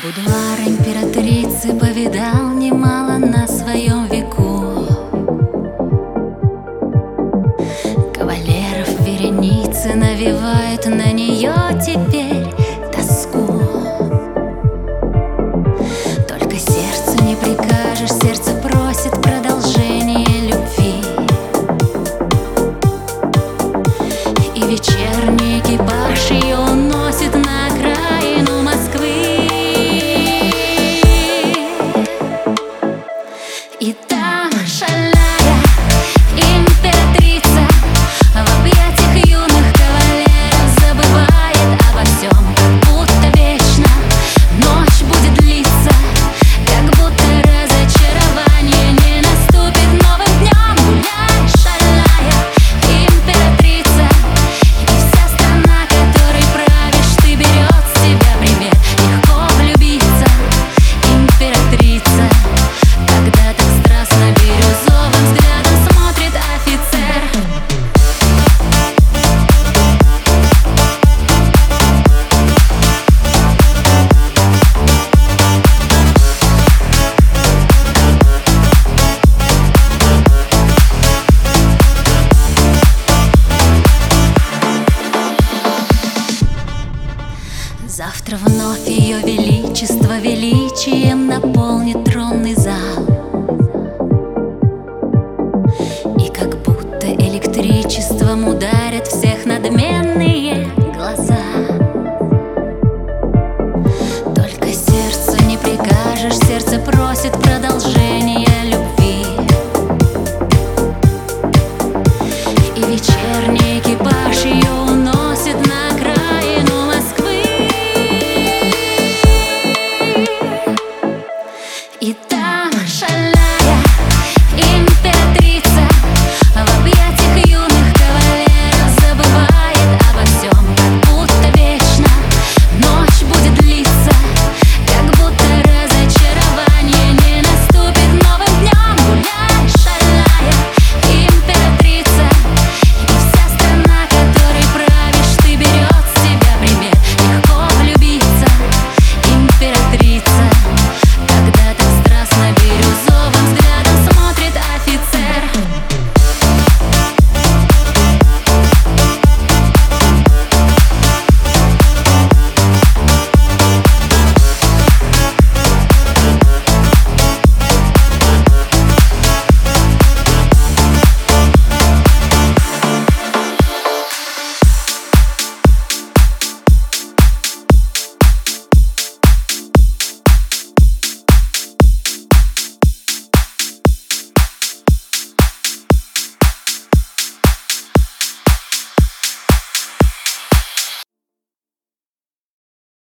Будуар императрицы повидал немало на своем веку. Кавалеров вереницы навевают на нее теперь тоску. Только сердцу не прикажешь, сердце просит продолжение любви. И вечерний экипаж ее Завтра вновь ее величество величием наполнит тронный зал. И как будто электричеством ударят все